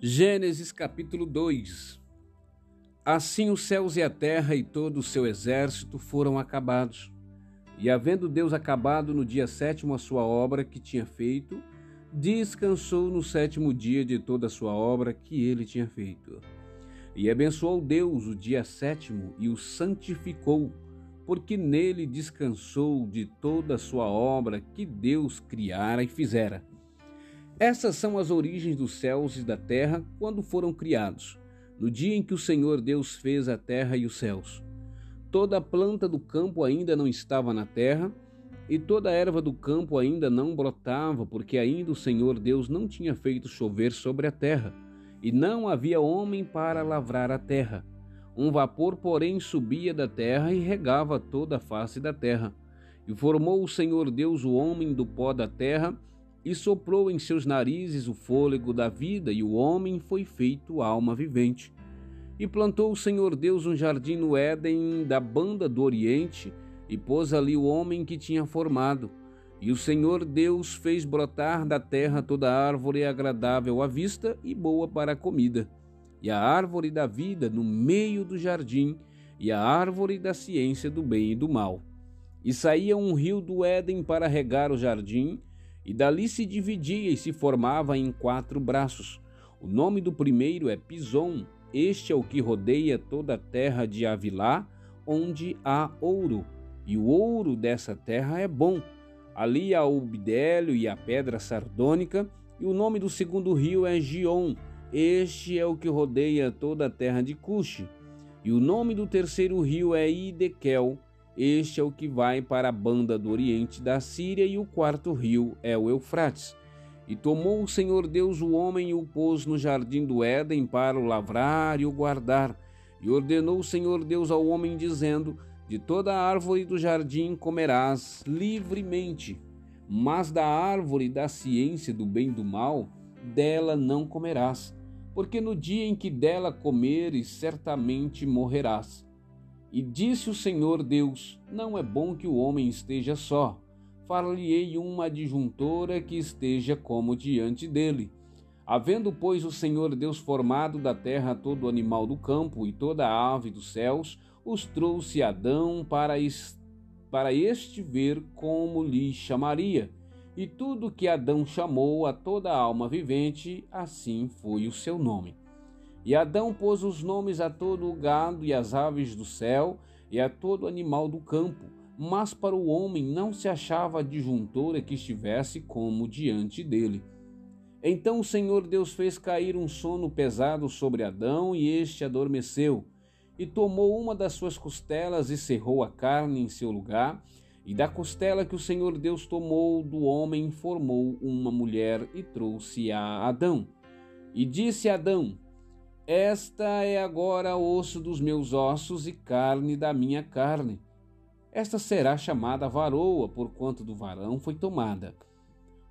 Gênesis capítulo 2 Assim os céus e a terra e todo o seu exército foram acabados. E havendo Deus acabado no dia sétimo a sua obra que tinha feito, descansou no sétimo dia de toda a sua obra que ele tinha feito. E abençoou Deus o dia sétimo e o santificou, porque nele descansou de toda a sua obra que Deus criara e fizera. Essas são as origens dos céus e da terra quando foram criados, no dia em que o Senhor Deus fez a terra e os céus. Toda planta do campo ainda não estava na terra, e toda a erva do campo ainda não brotava, porque ainda o Senhor Deus não tinha feito chover sobre a terra, e não havia homem para lavrar a terra. Um vapor, porém, subia da terra e regava toda a face da terra. E formou o Senhor Deus o homem do pó da terra, e soprou em seus narizes o fôlego da vida, e o homem foi feito alma vivente. E plantou o Senhor Deus um jardim no Éden da banda do Oriente, e pôs ali o homem que tinha formado. E o Senhor Deus fez brotar da terra toda árvore agradável à vista e boa para a comida, e a árvore da vida no meio do jardim, e a árvore da ciência do bem e do mal. E saía um rio do Éden para regar o jardim, e dali se dividia e se formava em quatro braços. O nome do primeiro é Pison, este é o que rodeia toda a terra de Avilá, onde há ouro, e o ouro dessa terra é bom. Ali há o bidélio e a pedra sardônica, e o nome do segundo rio é Gion, este é o que rodeia toda a terra de Cuxi. E o nome do terceiro rio é Idekel, este é o que vai para a banda do oriente da Síria, e o quarto rio é o Eufrates. E tomou o Senhor Deus o homem e o pôs no jardim do Éden para o lavrar e o guardar. E ordenou o Senhor Deus ao homem, dizendo: De toda árvore do jardim comerás livremente, mas da árvore da ciência do bem e do mal, dela não comerás, porque no dia em que dela comeres, certamente morrerás. E disse o Senhor Deus: Não é bom que o homem esteja só. Far-lhe-ei uma adjuntora que esteja como diante dele. Havendo, pois, o Senhor Deus formado da terra todo animal do campo e toda ave dos céus, os trouxe Adão para, para este ver como lhe chamaria. E tudo que Adão chamou a toda alma vivente, assim foi o seu nome. E Adão pôs os nomes a todo o gado e às aves do céu e a todo animal do campo, mas para o homem não se achava adjuntora que estivesse como diante dele. Então o Senhor Deus fez cair um sono pesado sobre Adão e este adormeceu. E tomou uma das suas costelas e cerrou a carne em seu lugar. E da costela que o Senhor Deus tomou do homem, formou uma mulher e trouxe a Adão. E disse Adão: esta é agora osso dos meus ossos e carne da minha carne. Esta será chamada varoa, porquanto do varão foi tomada.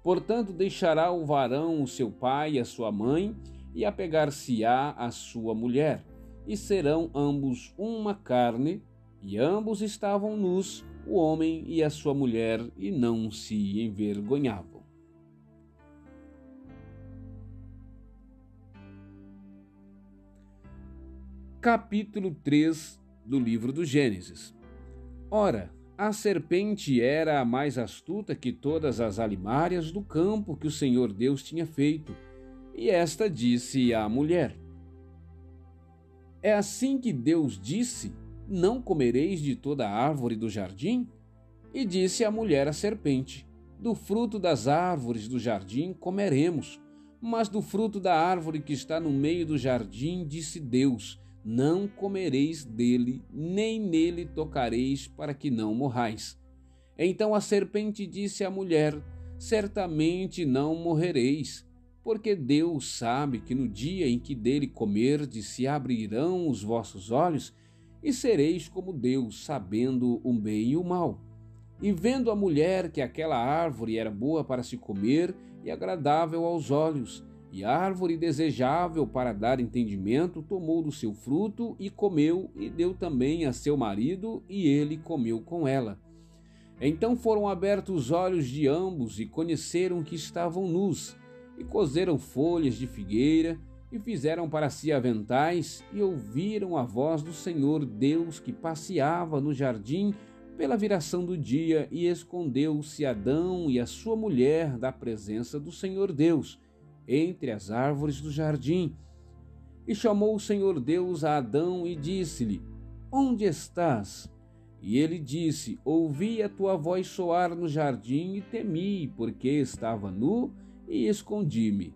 Portanto, deixará o varão o seu pai e a sua mãe, e apegar-se-á a sua mulher, e serão ambos uma carne, e ambos estavam nus, o homem e a sua mulher, e não se envergonhavam. Capítulo 3 do livro do Gênesis. Ora, a serpente era a mais astuta que todas as alimárias do campo que o Senhor Deus tinha feito, e esta disse à mulher: É assim que Deus disse: Não comereis de toda árvore do jardim? E disse a mulher à serpente: Do fruto das árvores do jardim comeremos, mas do fruto da árvore que está no meio do jardim, disse Deus: não comereis dele, nem nele tocareis, para que não morrais. Então a serpente disse à mulher: Certamente não morrereis, porque Deus sabe que no dia em que dele comerdes se abrirão os vossos olhos, e sereis como Deus, sabendo o bem e o mal. E vendo a mulher que aquela árvore era boa para se comer e agradável aos olhos, e árvore desejável para dar entendimento, tomou do seu fruto e comeu, e deu também a seu marido, e ele comeu com ela. Então foram abertos os olhos de ambos e conheceram que estavam nus, e coseram folhas de figueira e fizeram para si aventais e ouviram a voz do Senhor Deus que passeava no jardim pela viração do dia e escondeu-se Adão e a sua mulher da presença do Senhor Deus entre as árvores do jardim. E chamou o Senhor Deus a Adão e disse-lhe: Onde estás? E ele disse: Ouvi a tua voz soar no jardim e temi, porque estava nu e escondi-me.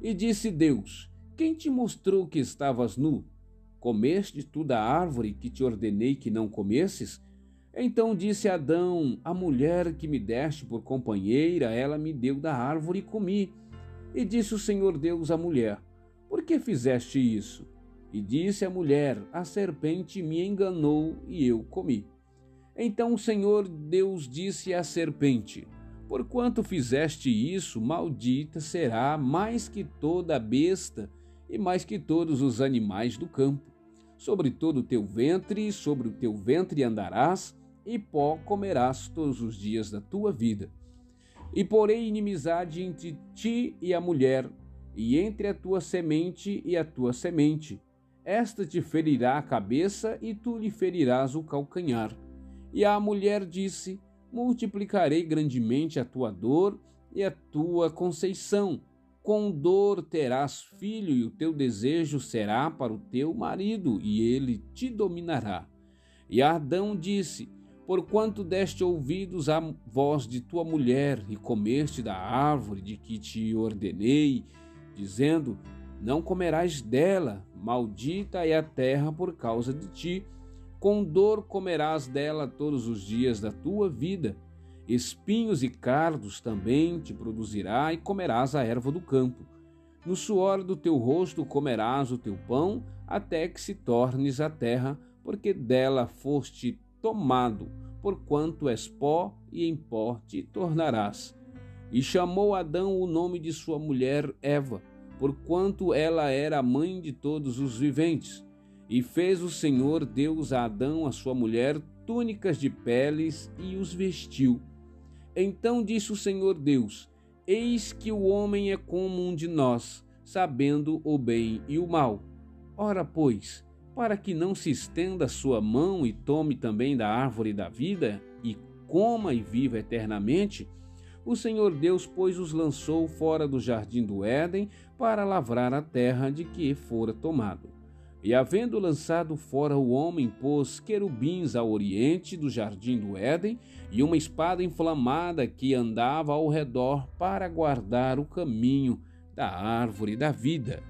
E disse Deus: Quem te mostrou que estavas nu? Comeste tu da árvore que te ordenei que não comesses? Então disse Adão: A mulher que me deste por companheira, ela me deu da árvore e comi. E disse o Senhor Deus à mulher: Por que fizeste isso? E disse a mulher: A serpente me enganou e eu comi. Então o Senhor Deus disse à serpente: Porquanto fizeste isso, maldita será mais que toda besta e mais que todos os animais do campo. Sobre todo o teu ventre, sobre o teu ventre andarás, e pó comerás todos os dias da tua vida. E porei inimizade entre ti e a mulher, e entre a tua semente e a tua semente. Esta te ferirá a cabeça, e tu lhe ferirás o calcanhar. E a mulher disse: multiplicarei grandemente a tua dor e a tua conceição. Com dor terás filho, e o teu desejo será para o teu marido, e ele te dominará. E Adão disse: Porquanto deste ouvidos à voz de tua mulher, e comeste da árvore de que te ordenei, dizendo: Não comerás dela, maldita é a terra por causa de ti com dor comerás dela todos os dias da tua vida. Espinhos e cardos também te produzirá, e comerás a erva do campo. No suor do teu rosto comerás o teu pão, até que se tornes a terra, porque dela foste tomado, porquanto és pó, e em pó te tornarás. E chamou Adão o nome de sua mulher Eva, porquanto ela era a mãe de todos os viventes. E fez o Senhor Deus a Adão, a sua mulher, túnicas de peles e os vestiu. Então disse o Senhor Deus: Eis que o homem é como um de nós, sabendo o bem e o mal. Ora, pois, para que não se estenda sua mão e tome também da árvore da vida, e coma e viva eternamente, o Senhor Deus, pois, os lançou fora do jardim do Éden para lavrar a terra de que fora tomado. E havendo lançado fora o homem, pôs querubins ao oriente do jardim do Éden e uma espada inflamada que andava ao redor para guardar o caminho da árvore da vida.